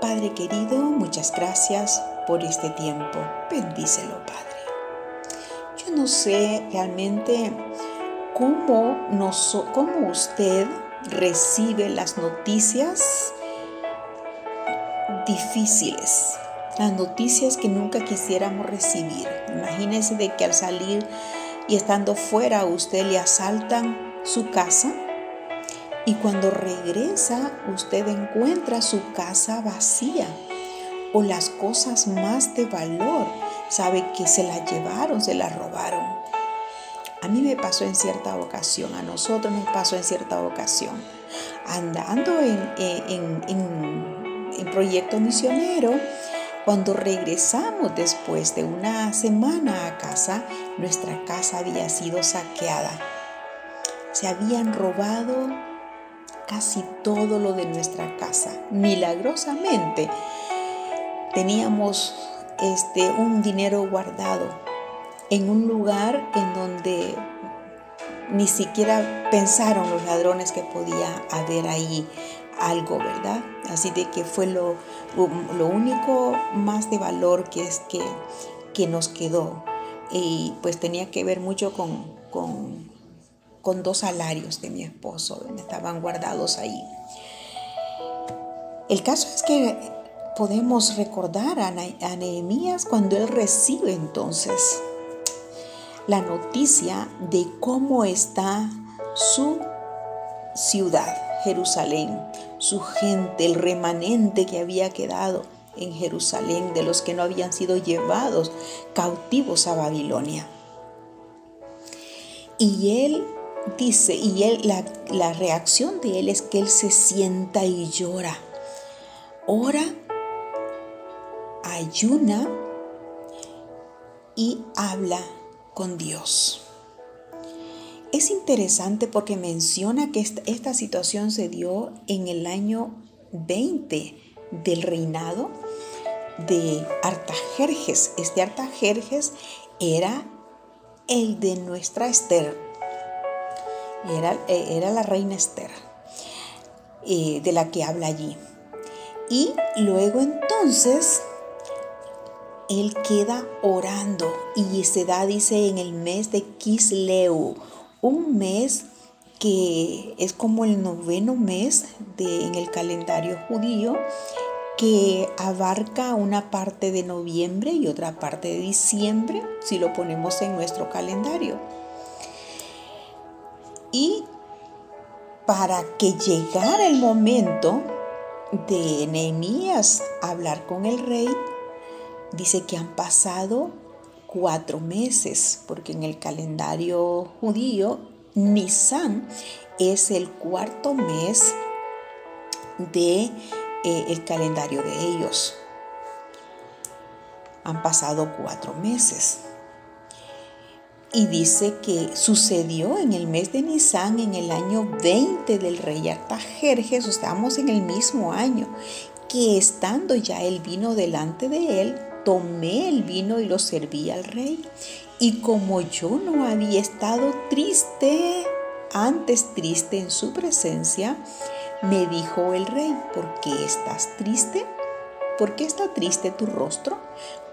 Padre querido, muchas gracias por este tiempo. Bendícelo, Padre. Yo no sé realmente cómo, nos, cómo usted recibe las noticias difíciles, las noticias que nunca quisiéramos recibir. Imagínese de que al salir y estando fuera usted le asaltan su casa y cuando regresa usted encuentra su casa vacía o las cosas más de valor, sabe que se la llevaron, se la robaron. A mí me pasó en cierta ocasión, a nosotros nos pasó en cierta ocasión, andando en, en, en, en proyecto misionero, cuando regresamos después de una semana a casa, nuestra casa había sido saqueada. Se habían robado casi todo lo de nuestra casa. Milagrosamente teníamos este un dinero guardado en un lugar en donde ni siquiera pensaron los ladrones que podía haber ahí algo, ¿verdad? Así de que fue lo, lo único más de valor que es que, que nos quedó. Y pues tenía que ver mucho con, con, con dos salarios de mi esposo, estaban guardados ahí. El caso es que podemos recordar a, Nehemías cuando él recibe entonces la noticia de cómo está su ciudad, Jerusalén, su gente, el remanente que había quedado en Jerusalén, de los que no habían sido llevados cautivos a Babilonia. Y él dice, y él, la, la reacción de él es que él se sienta y llora. Ora, ayuna y habla con Dios. Es interesante porque menciona que esta, situación se dio en el año 20 del reinado de Artajerjes. Este Artajerjes era el de nuestra Esther. Era, era la reina Esther, eh, de la que habla allí. Y luego entonces él queda orando y se da, dice, en el mes de Kisleu un mes que es como el noveno mes de, en el calendario judío, que abarca una parte de noviembre y otra parte de diciembre, si lo ponemos en nuestro calendario. Y para que llegara el momento de Nehemías hablar con el rey, dice que han pasado cuatro meses, porque en el calendario judío, Nisan es el cuarto mes de eh, el calendario de ellos. Han pasado cuatro meses. Y dice que sucedió en el mes de Nisan, en el año 20 del rey Artajerjes, estamos en el mismo año, que estando ya el vino delante de él, tomé el vino y lo serví al rey. Y como yo no había estado triste, antes triste en su presencia, me dijo el rey, ¿por qué estás triste? ¿Por qué está triste tu rostro?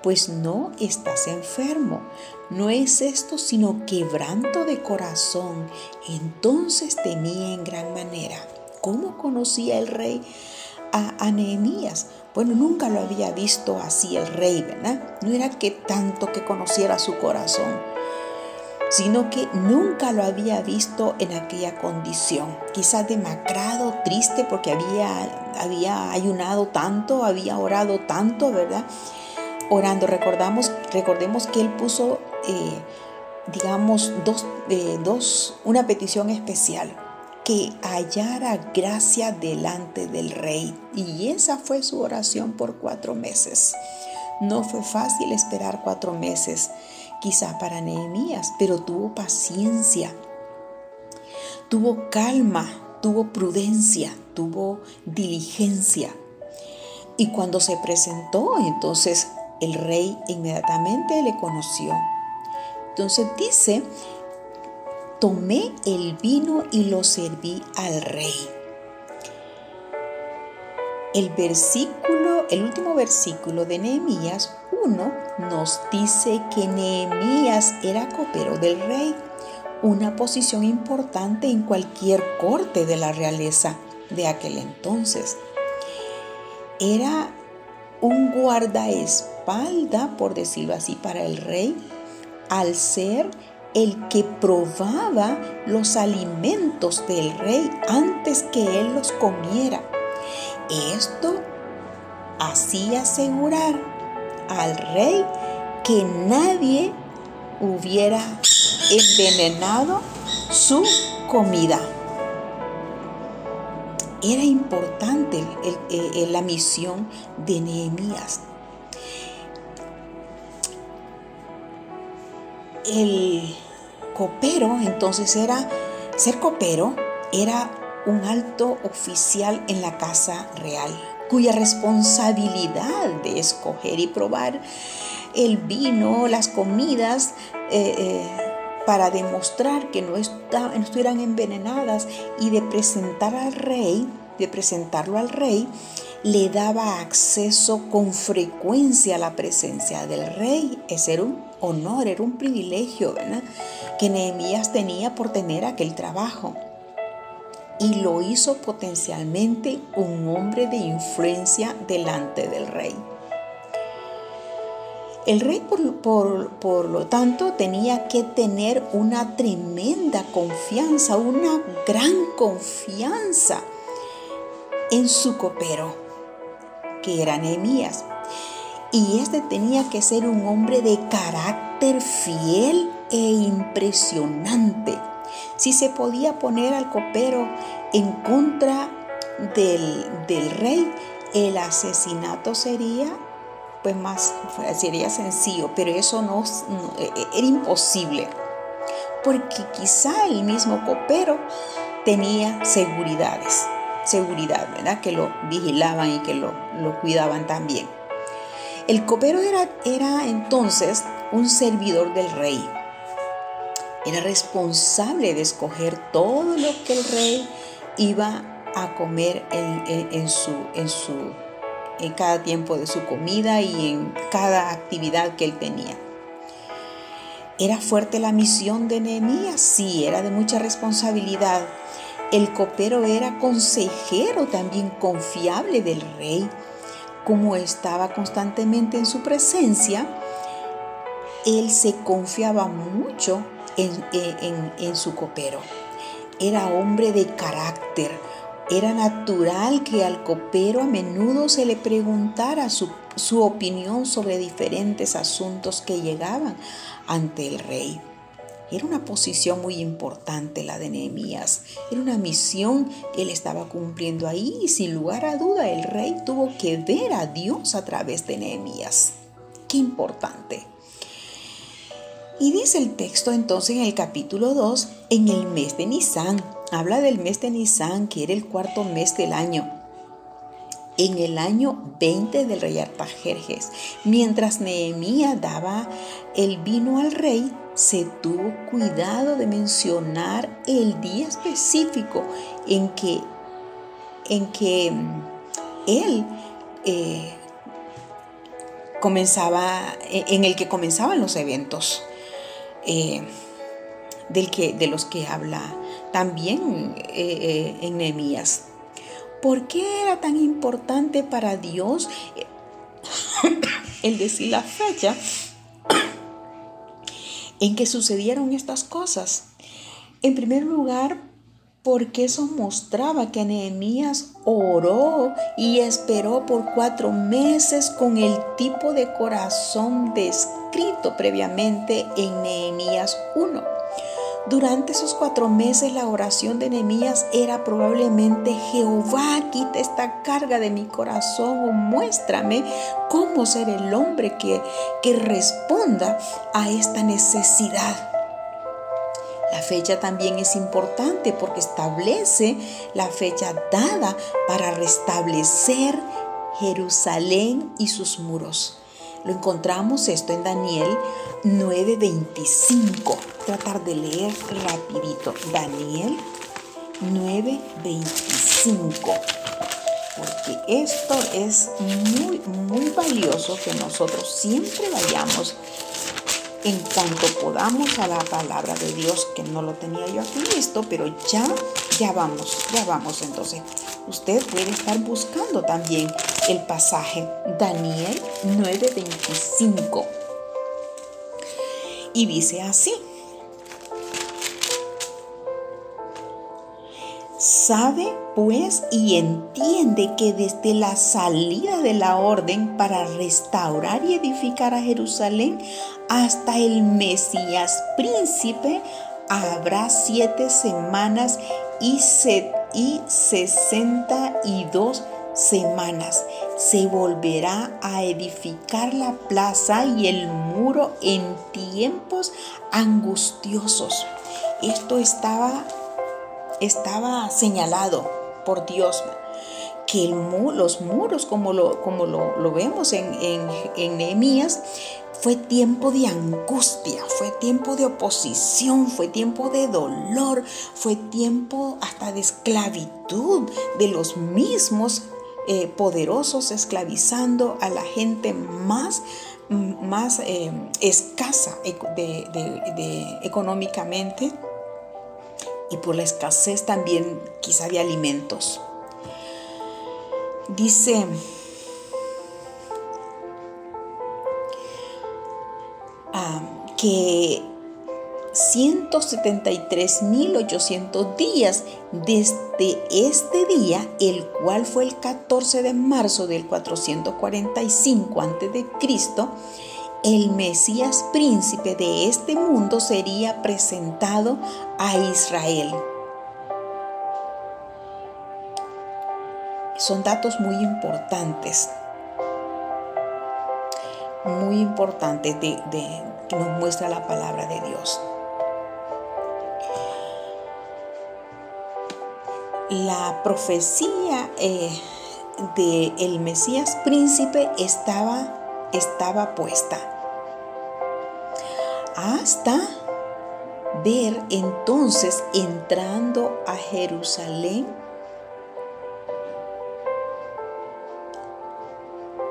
Pues no estás enfermo. No es esto sino quebranto de corazón. Entonces temí en gran manera. ¿Cómo conocía el rey a Nehemías? Bueno, nunca lo había visto así el rey, ¿verdad? No era que tanto que conociera su corazón, sino que nunca lo había visto en aquella condición. Quizás demacrado, triste porque había, había ayunado tanto, había orado tanto, ¿verdad? Orando, recordamos, recordemos que él puso, eh, digamos, dos, eh, dos, una petición especial que hallara gracia delante del rey. Y esa fue su oración por cuatro meses. No fue fácil esperar cuatro meses, quizá para Nehemías, pero tuvo paciencia, tuvo calma, tuvo prudencia, tuvo diligencia. Y cuando se presentó, entonces el rey inmediatamente le conoció. Entonces dice tomé el vino y lo serví al rey. El versículo, el último versículo de Nehemías 1 nos dice que Nehemías era copero del rey, una posición importante en cualquier corte de la realeza de aquel entonces. Era un guardaespalda, por decirlo así, para el rey, al ser el que probaba los alimentos del rey antes que él los comiera. Esto hacía asegurar al rey que nadie hubiera envenenado su comida. Era importante la misión de Nehemías. El copero, entonces era, ser copero era un alto oficial en la casa real, cuya responsabilidad de escoger y probar el vino, las comidas, eh, eh, para demostrar que no, no estuvieran envenenadas y de presentar al rey, de presentarlo al rey, le daba acceso con frecuencia a la presencia del rey. Ese era un honor, era un privilegio. Que Nehemías tenía por tener aquel trabajo. Y lo hizo potencialmente un hombre de influencia delante del rey. El rey, por, lo tanto, tenía que tener una tremenda confianza, una gran confianza en su copero, que era Nehemías. Y este tenía que ser un hombre de carácter fiel e impresionante. Si se podía poner al copero en contra del, del rey, el asesinato sería pues más sería sencillo, pero eso no, e, e, era imposible, porque quizá el mismo copero tenía seguridades, seguridad, ¿verdad? Que lo vigilaban y que lo, lo cuidaban también. El copero era, era entonces un servidor del rey. Era responsable de escoger todo lo que el rey iba a comer en, en su, en su en cada tiempo de su comida y en cada actividad que él tenía. ¿Era fuerte la misión de Nehemías? Sí, era de mucha responsabilidad. El copero era consejero también confiable del rey. Como estaba constantemente en su presencia, él se confiaba mucho en, su copero. Era hombre de carácter, era natural que al copero a menudo se le preguntara su, opinión sobre diferentes asuntos que llegaban ante el rey. Era una posición muy importante la de Nehemías. Era una misión que él estaba cumpliendo ahí y sin lugar a duda el rey tuvo que ver a Dios a través de Nehemías. Qué importante. Y dice el texto entonces en el capítulo 2, en el mes de Nisan, Habla del mes de Nisan, que era el cuarto mes del año. En el año 20 del rey Artajerjes, mientras Nehemías daba el vino al rey, se tuvo cuidado de mencionar el día específico en que, en que mm, él eh, comenzaba, en el que comenzaban los eventos eh, del que, de los que habla también eh, eh, en Nehemías. ¿Por qué era tan importante para Dios el decir la fecha en que sucedieron estas cosas? En primer lugar, porque eso mostraba que Nehemías oró y esperó por cuatro meses con el tipo de corazón descrito previamente en Nehemías 1. Durante esos cuatro meses la oración de Nehemías era probablemente Jehová, quita esta carga de mi corazón o muéstrame cómo ser el hombre que, que responda a esta necesidad. La fecha también es importante porque establece la fecha dada para restablecer Jerusalén y sus muros. Lo encontramos esto en Daniel 9:25. Tratar de leer rapidito. Daniel 9:25. porque esto es muy, muy valioso que nosotros siempre vayamos en cuanto podamos a la palabra de Dios, que no lo tenía yo aquí listo, pero ya, ya vamos, ya vamos entonces. Usted puede estar buscando también el pasaje Daniel 9:25. Y dice así. Sabe pues y entiende que desde la salida de la orden para restaurar y edificar a Jerusalén hasta el Mesías príncipe habrá siete semanas y, sesenta y dos semanas. Se volverá a edificar la plaza y el muro en tiempos angustiosos. Esto estaba, estaba señalado por Dios que los muros, como lo, como lo, vemos en, en, en Nehemías, fue tiempo de angustia, fue tiempo de oposición, fue tiempo de dolor, fue tiempo hasta de esclavitud de los mismos eh, poderosos esclavizando a la gente más, más eh, escasa económicamente y por la escasez también quizá de alimentos. Dice que 173.800 días desde este día, el cual fue el 14 de marzo del 445 a.C., el Mesías príncipe de este mundo sería presentado a Israel. Son datos muy importantes muy importante de, que nos muestra la palabra de Dios. La profecía eh, de el Mesías príncipe estaba, estaba puesta hasta ver entonces entrando a Jerusalén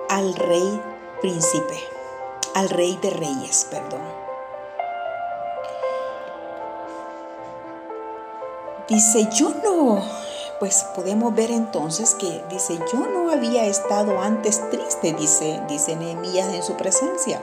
al rey príncipe, al rey de reyes, perdón. Dice, yo no, pues podemos ver entonces que dice, yo no había estado antes triste, dice, dice Nehemías en su presencia.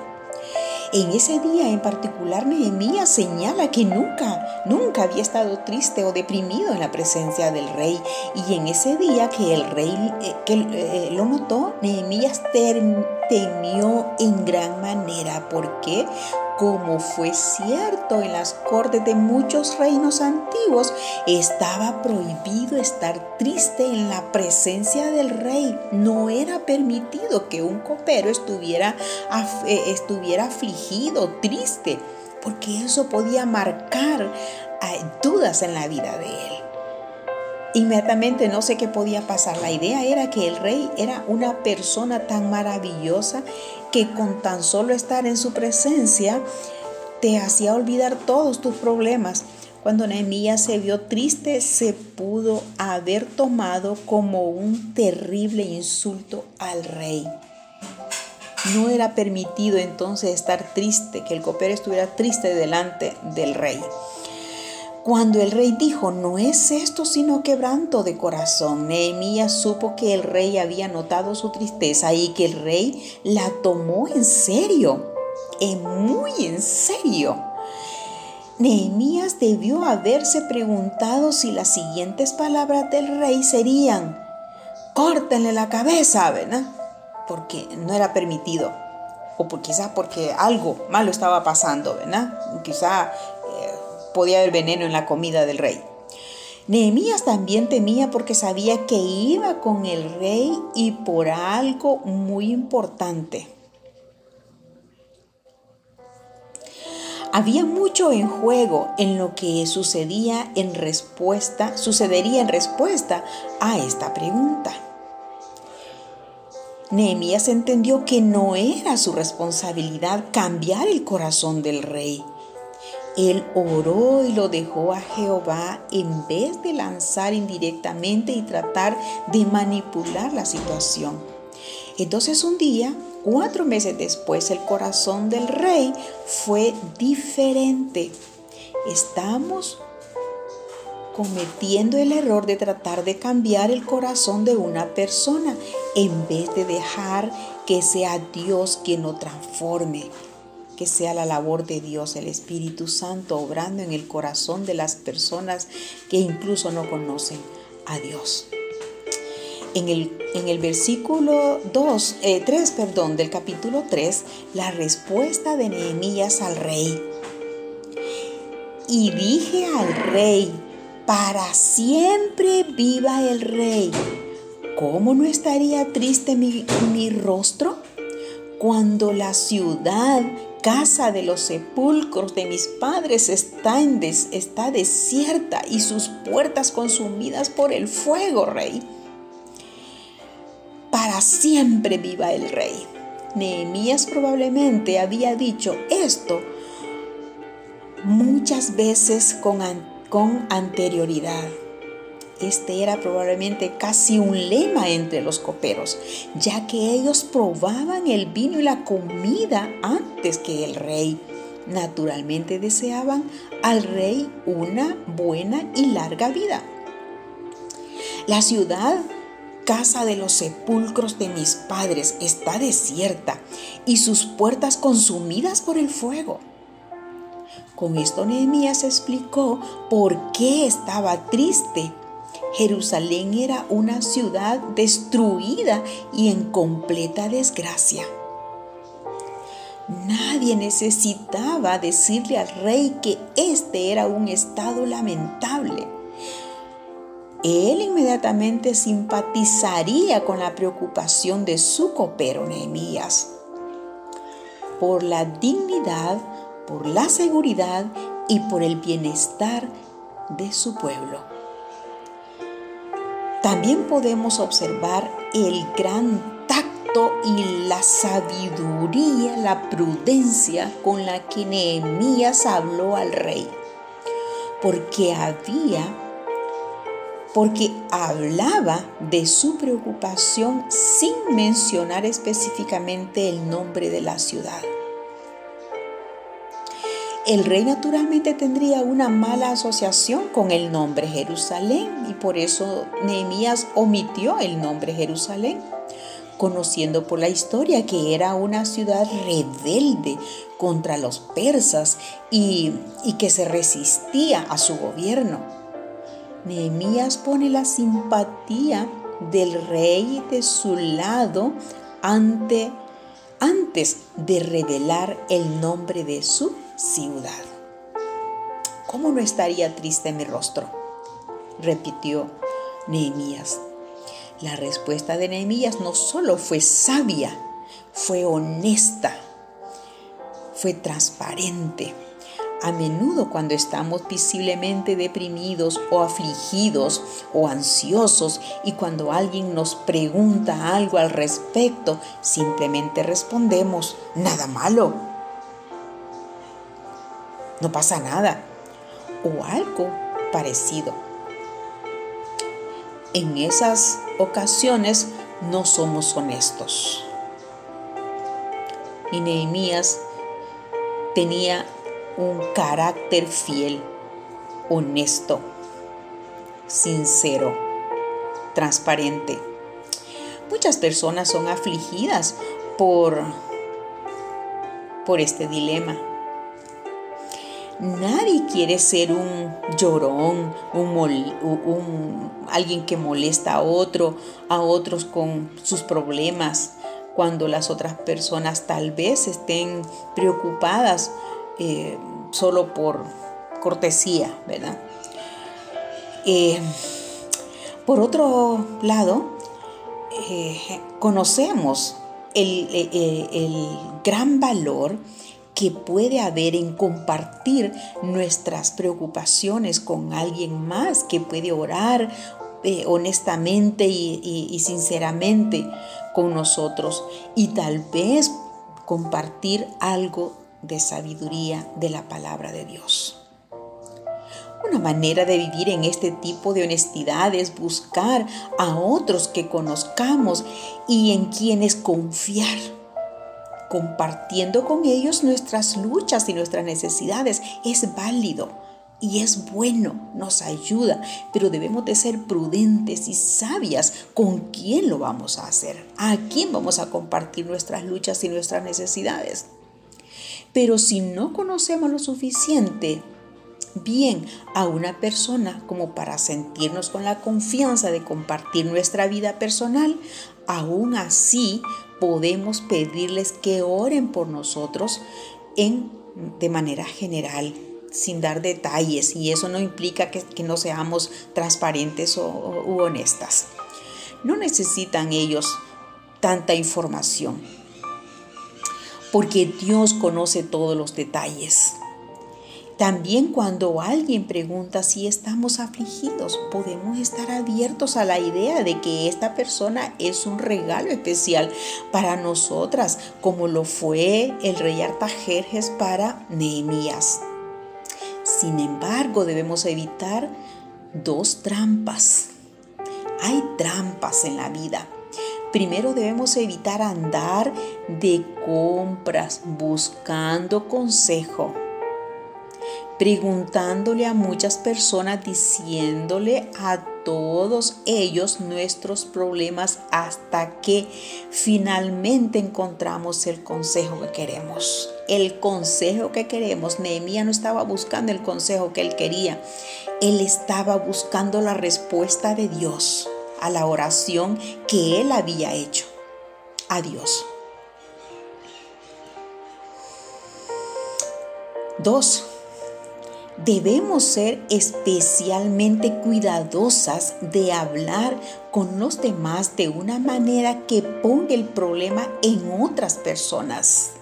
En ese día en particular, Nehemías señala que nunca, nunca había estado triste o deprimido en la presencia del rey. Y en ese día que el rey eh, que, eh, lo notó, Nehemías temió en gran manera. ¿Por qué? Como fue cierto en las cortes de muchos reinos antiguos, estaba prohibido estar triste en la presencia del rey. No era permitido que un copero estuviera, eh, estuviera afligido, triste, porque eso podía marcar eh, dudas en la vida de él. Inmediatamente no sé qué podía pasar. La idea era que el rey era una persona tan maravillosa que con tan solo estar en su presencia te hacía olvidar todos tus problemas. Cuando Nehemías se vio triste, se pudo haber tomado como un terrible insulto al rey. No era permitido entonces estar triste, que el copero estuviera triste delante del rey. Cuando el rey dijo, no es esto sino quebranto de corazón, Nehemías supo que el rey había notado su tristeza y que el rey la tomó en serio, muy en serio. Nehemías debió haberse preguntado si las siguientes palabras del rey serían, córtenle la cabeza, ¿verdad? Porque no era permitido. O por, quizá porque algo malo estaba pasando, ¿verdad? Quizá podía haber veneno en la comida del rey. Nehemías también temía porque sabía que iba con el rey y por algo muy importante. Había mucho en juego en lo que sucedía en respuesta, sucedería en respuesta a esta pregunta. Nehemías entendió que no era su responsabilidad cambiar el corazón del rey, Él oró y lo dejó a Jehová en vez de lanzar indirectamente y tratar de manipular la situación. Entonces un día, cuatro meses después, el corazón del rey fue diferente. Estamos cometiendo el error de tratar de cambiar el corazón de una persona en vez de dejar que sea Dios quien lo transforme que sea la labor de Dios, el Espíritu Santo, obrando en el corazón de las personas que incluso no conocen a Dios. En el, en el versículo 2, 3, eh, perdón, del capítulo 3, la respuesta de Nehemías al rey. Y dije al rey, para siempre viva el rey. ¿Cómo no estaría triste mi, mi rostro? Cuando la ciudad casa de los sepulcros de mis padres está, en está desierta y sus puertas consumidas por el fuego, rey. Para siempre viva el rey. Nehemías probablemente había dicho esto muchas veces con, con anterioridad. Este era probablemente casi un lema entre los coperos, ya que ellos probaban el vino y la comida antes que el rey. Naturalmente deseaban al rey una buena y larga vida. La ciudad, casa de los sepulcros de mis padres, está desierta y sus puertas consumidas por el fuego. Con esto Nehemías explicó por qué estaba triste Jerusalén era una ciudad destruida y en completa desgracia. Nadie necesitaba decirle al rey que este era un estado lamentable. Él inmediatamente simpatizaría con la preocupación de su copero Nehemías por la dignidad, por la seguridad y por el bienestar de su pueblo. También podemos observar el gran tacto y la sabiduría, la prudencia con la que Nehemías habló al rey. Porque había, porque hablaba de su preocupación sin mencionar específicamente el nombre de la ciudad el rey naturalmente tendría una mala asociación con el nombre Jerusalén y por eso Nehemías omitió el nombre Jerusalén, conociendo por la historia que era una ciudad rebelde contra los persas y, que se resistía a su gobierno. Nehemías pone la simpatía del rey de su lado ante, antes de revelar el nombre de su ciudad. ¿Cómo no estaría triste mi rostro? repitió Nehemías. La respuesta de Nehemías no solo fue sabia, fue honesta, fue transparente. A menudo cuando estamos visiblemente deprimidos o afligidos o ansiosos y cuando alguien nos pregunta algo al respecto, simplemente respondemos, nada malo, no pasa nada o algo parecido. En esas ocasiones no somos honestos. Y Nehemías tenía un carácter fiel, honesto, sincero, transparente. Muchas personas son afligidas por, por este dilema Nadie quiere ser un llorón, un, alguien que molesta a otro, a otros con sus problemas, cuando las otras personas tal vez estén preocupadas eh, solo por cortesía, ¿verdad? Eh, por otro lado, eh, conocemos el, el gran valor que puede haber en compartir nuestras preocupaciones con alguien más que puede orar eh, honestamente y, sinceramente con nosotros y tal vez compartir algo de sabiduría de la palabra de Dios. Una manera de vivir en este tipo de honestidad es buscar a otros que conozcamos y en quienes confiar, compartiendo con ellos nuestras luchas y nuestras necesidades. Es válido y es bueno, nos ayuda, pero debemos de ser prudentes y sabias con quién lo vamos a hacer, a quién vamos a compartir nuestras luchas y nuestras necesidades. Pero si no conocemos lo suficiente, bien a una persona como para sentirnos con la confianza de compartir nuestra vida personal, aún así podemos pedirles que oren por nosotros en, de manera general sin dar detalles y eso no implica que, no seamos transparentes o, u honestas. No necesitan ellos tanta información porque Dios conoce todos los detalles. También cuando alguien pregunta si estamos afligidos, podemos estar abiertos a la idea de que esta persona es un regalo especial para nosotras, como lo fue el rey Artajerjes para Nehemías. Sin embargo, debemos evitar dos trampas. Hay trampas en la vida. Primero debemos evitar andar de compras buscando consejo preguntándole a muchas personas, diciéndole a todos ellos nuestros problemas hasta que finalmente encontramos el consejo que queremos. El consejo que queremos. Nehemías no estaba buscando el consejo que él quería. Él estaba buscando la respuesta de Dios a la oración que él había hecho a Dios. Dos, Debemos ser especialmente cuidadosas de hablar con los demás de una manera que ponga el problema en otras personas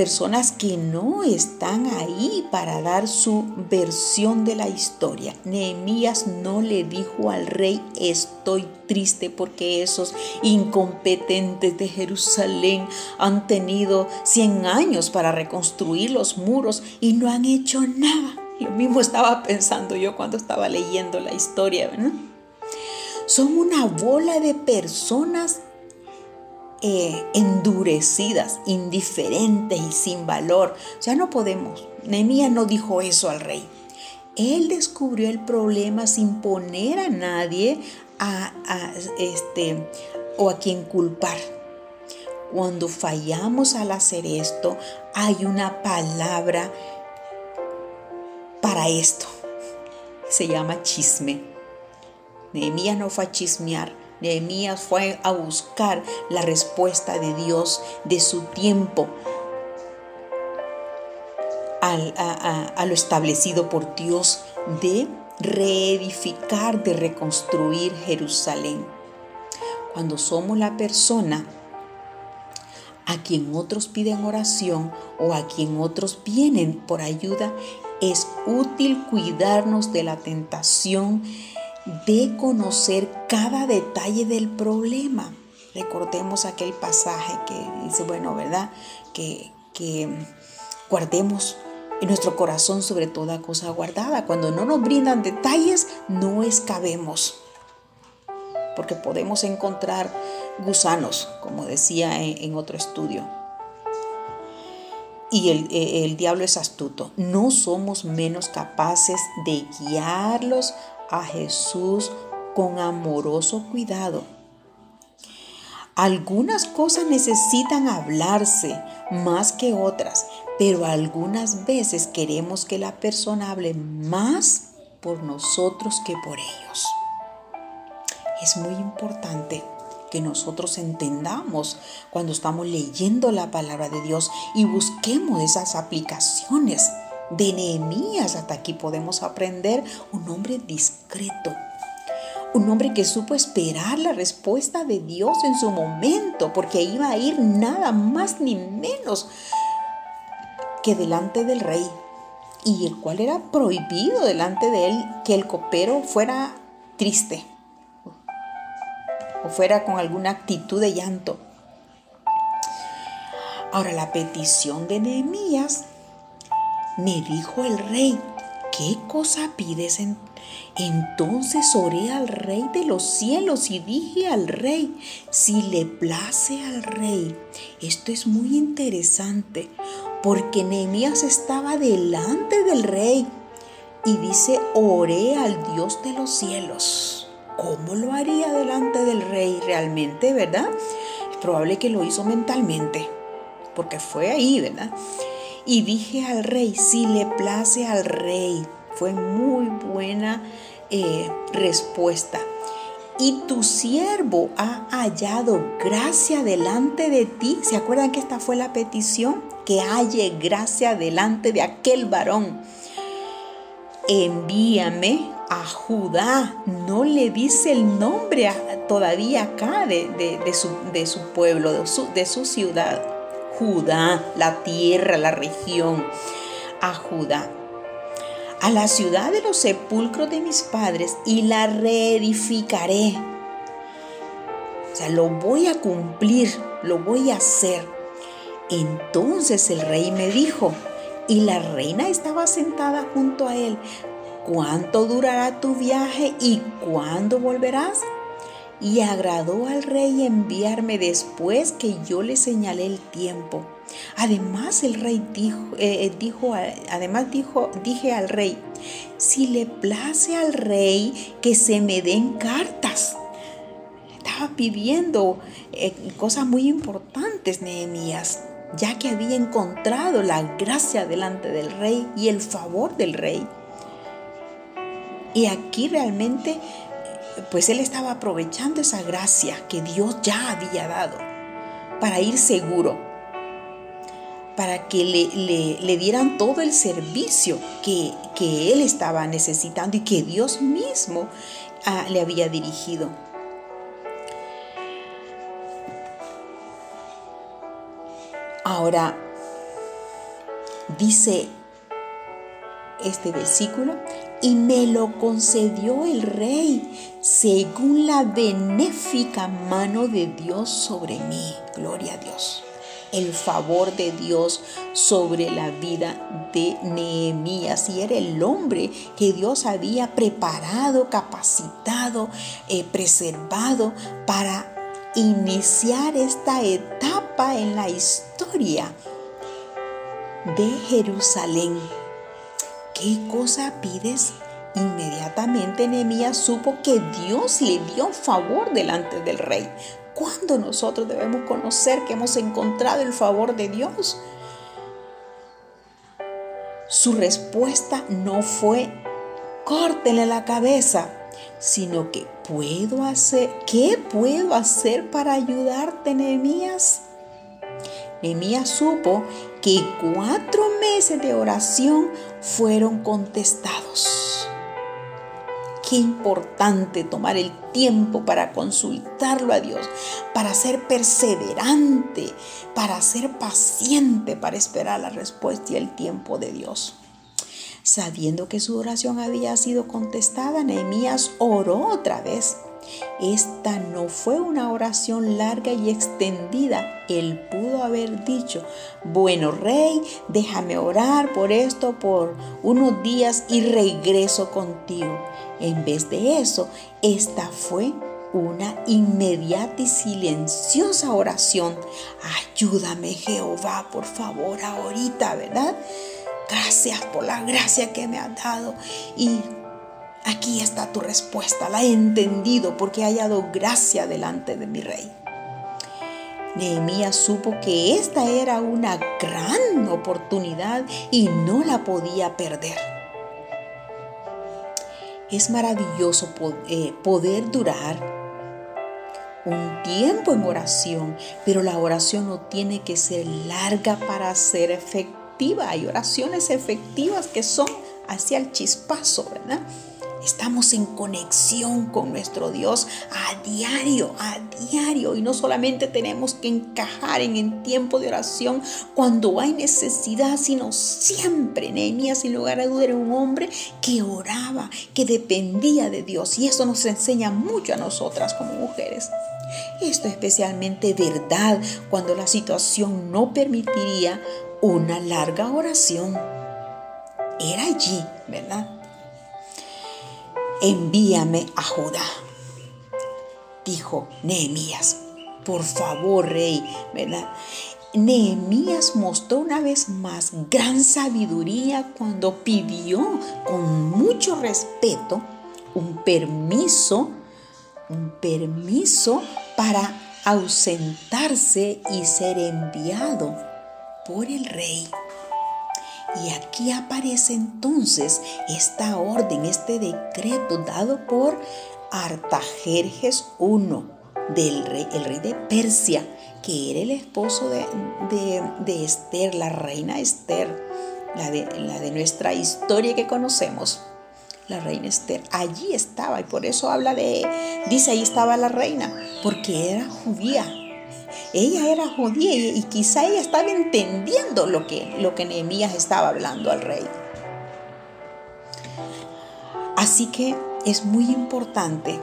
personas que no están ahí para dar su versión de la historia. Nehemías no le dijo al rey, estoy triste porque esos incompetentes de Jerusalén han tenido 100 años para reconstruir los muros y no han hecho nada. Lo mismo estaba pensando yo cuando estaba leyendo la historia, Son una bola de personas eh, endurecidas, indiferentes y sin valor. O sea, no podemos. Nehemías no dijo eso al rey. Él descubrió el problema sin poner a nadie a, este, o a quien culpar. Cuando fallamos al hacer esto, hay una palabra para esto. Se llama chisme. Nehemías no fue a chismear, Nehemías fue a buscar la respuesta de Dios de su tiempo a, lo establecido por Dios de reedificar, de reconstruir Jerusalén. Cuando somos la persona a quien otros piden oración o a quien otros vienen por ayuda, es útil cuidarnos de la tentación de conocer cada detalle del problema. Recordemos aquel pasaje que dice, bueno, ¿verdad? Que, que guardemos en nuestro corazón sobre toda cosa guardada. Cuando no nos brindan detalles, no escabemos. Porque podemos encontrar gusanos, como decía en, otro estudio. Y el, el, diablo es astuto. No somos menos capaces de guiarlos a Jesús con amoroso cuidado. Algunas cosas necesitan hablarse más que otras, pero algunas veces queremos que la persona hable más por nosotros que por ellos. Es muy importante que nosotros entendamos cuando estamos leyendo la palabra de Dios y busquemos esas aplicaciones de Nehemías hasta aquí podemos aprender un hombre discreto, un hombre que supo esperar la respuesta de Dios en su momento, porque iba a ir nada más ni menos que delante del rey, y el cual era prohibido delante de él que el copero fuera triste o fuera con alguna actitud de llanto. Ahora la petición de Nehemías, me dijo el rey, ¿qué cosa pides? Entonces oré al rey de los cielos y dije al rey, si le place al rey, esto es muy interesante, porque Nehemías estaba delante del rey y dice, oré al Dios de los cielos. ¿Cómo lo haría delante del rey realmente, verdad? Es probable que lo hizo mentalmente, porque fue ahí, ¿verdad? Y dije al rey, si le place al rey, fue muy buena eh, respuesta. Y tu siervo ha hallado gracia delante de ti. ¿Se acuerdan que esta fue la petición? Que halle gracia delante de aquel varón. Envíame a Judá. No le dice el nombre todavía acá de, su, pueblo, de su ciudad. Judá, la tierra, la región. A Judá a la ciudad de los sepulcros de mis padres y la reedificaré. O sea, lo voy a cumplir, lo voy a hacer. Entonces el rey me dijo, y la reina estaba sentada junto a él, ¿cuánto durará tu viaje y cuándo volverás? Y agradó al rey enviarme después que yo le señalé el tiempo. Además el rey dijo, eh, eh, además dijo, dije al rey, si le place al rey que se me den cartas. Estaba pidiendo eh, cosas muy importantes, Nehemías, ya que había encontrado la gracia delante del rey y el favor del rey. Y aquí realmente, pues él estaba aprovechando esa gracia que Dios ya había dado para ir seguro para que le, dieran todo el servicio que, él estaba necesitando y que Dios mismo ah, le había dirigido. Ahora, dice este versículo, y me lo concedió el rey según la benéfica mano de Dios sobre mí. Gloria a Dios el favor de Dios sobre la vida de Nehemías. Y era el hombre que Dios había preparado, capacitado, eh, preservado para iniciar esta etapa en la historia de Jerusalén. ¿Qué cosa pides? Inmediatamente Nehemías supo que Dios le dio favor delante del rey. ¿Cuándo nosotros debemos conocer que hemos encontrado el favor de Dios? Su respuesta no fue córtele la cabeza, sino que puedo hacer, ¿qué puedo hacer para ayudarte, Nehemías? Nehemías supo que cuatro meses de oración fueron contestados. Qué importante tomar el tiempo para consultarlo a Dios, para ser perseverante, para ser paciente, para esperar la respuesta y el tiempo de Dios. Sabiendo que su oración había sido contestada, Nehemías oró otra vez. Esta no fue una oración larga y extendida. Él pudo haber dicho, bueno rey, déjame orar por esto por unos días y regreso contigo. En vez de eso, esta fue una inmediata y silenciosa oración. Ayúdame Jehová, por favor, ahorita, ¿verdad? Gracias por la gracia que me has dado. Y aquí está tu respuesta. La he entendido porque he hallado gracia delante de mi rey. Nehemías supo que esta era una gran oportunidad y no la podía perder. Es maravilloso eh, poder durar un tiempo en oración, pero la oración no tiene que ser larga para ser efectiva. Hay oraciones efectivas que son hacia el chispazo, ¿verdad? Estamos en conexión con nuestro Dios a diario, a diario. Y no solamente tenemos que encajar en el tiempo de oración cuando hay necesidad, sino siempre. Nehemías, sin lugar a duda, era un hombre que oraba, que dependía de Dios. Y eso nos enseña mucho a nosotras como mujeres. Esto es especialmente verdad cuando la situación no permitiría una larga oración. Era allí, ¿verdad? Envíame a Judá. Dijo Nehemías, por favor, rey, ¿verdad? Nehemías mostró una vez más gran sabiduría cuando pidió con mucho respeto un permiso, un permiso para ausentarse y ser enviado por el rey. Y aquí aparece entonces esta orden, este decreto dado por Artajerjes I, del rey, el rey de Persia, que era el esposo de, Esther, la reina Esther, la de, la de nuestra historia que conocemos la reina Esther. Allí estaba y por eso habla de, dice ahí estaba la reina, porque era judía, ella era judía y, quizá ella estaba entendiendo lo que, lo que Nehemías estaba hablando al rey. Así que es muy importante.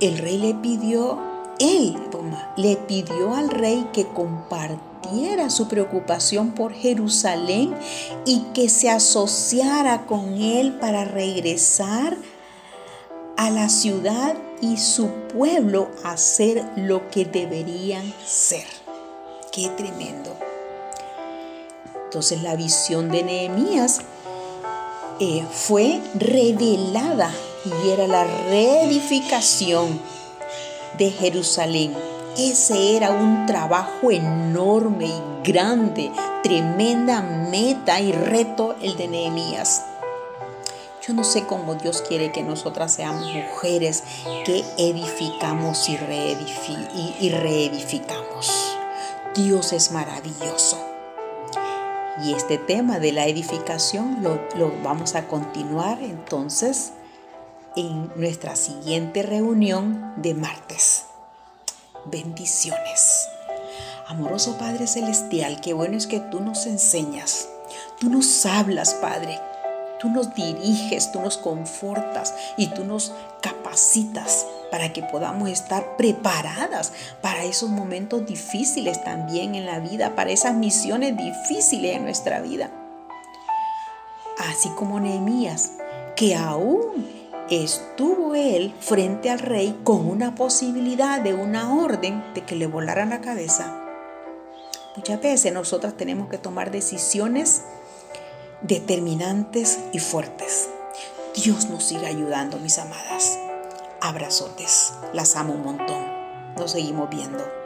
El rey le pidió, él le pidió al rey que compartiera su preocupación por Jerusalén y que se asociara con él para regresar a la ciudad y su pueblo a ser lo que deberían ser. Qué tremendo. Entonces la visión de Nehemías eh, fue revelada y era la reedificación de Jerusalén. Ese era un trabajo enorme y grande, tremenda meta y reto el de Nehemías. Yo no sé cómo Dios quiere que nosotras seamos mujeres que edificamos y, reedificamos. Dios es maravilloso. Y este tema de la edificación lo, lo vamos a continuar entonces en nuestra siguiente reunión de martes. Bendiciones. Amoroso Padre Celestial, qué bueno es que tú nos enseñas, tú nos hablas, Padre, Tú nos diriges, tú nos confortas y tú nos capacitas para que podamos estar preparadas para esos momentos difíciles también en la vida, para esas misiones difíciles en nuestra vida. Así como Nehemías, que aún estuvo él frente al rey con una posibilidad de una orden de que le volaran la cabeza. Muchas veces nosotras tenemos que tomar decisiones determinantes y fuertes. Dios nos siga ayudando, mis amadas. Abrazotes. Las amo un montón. Nos seguimos viendo.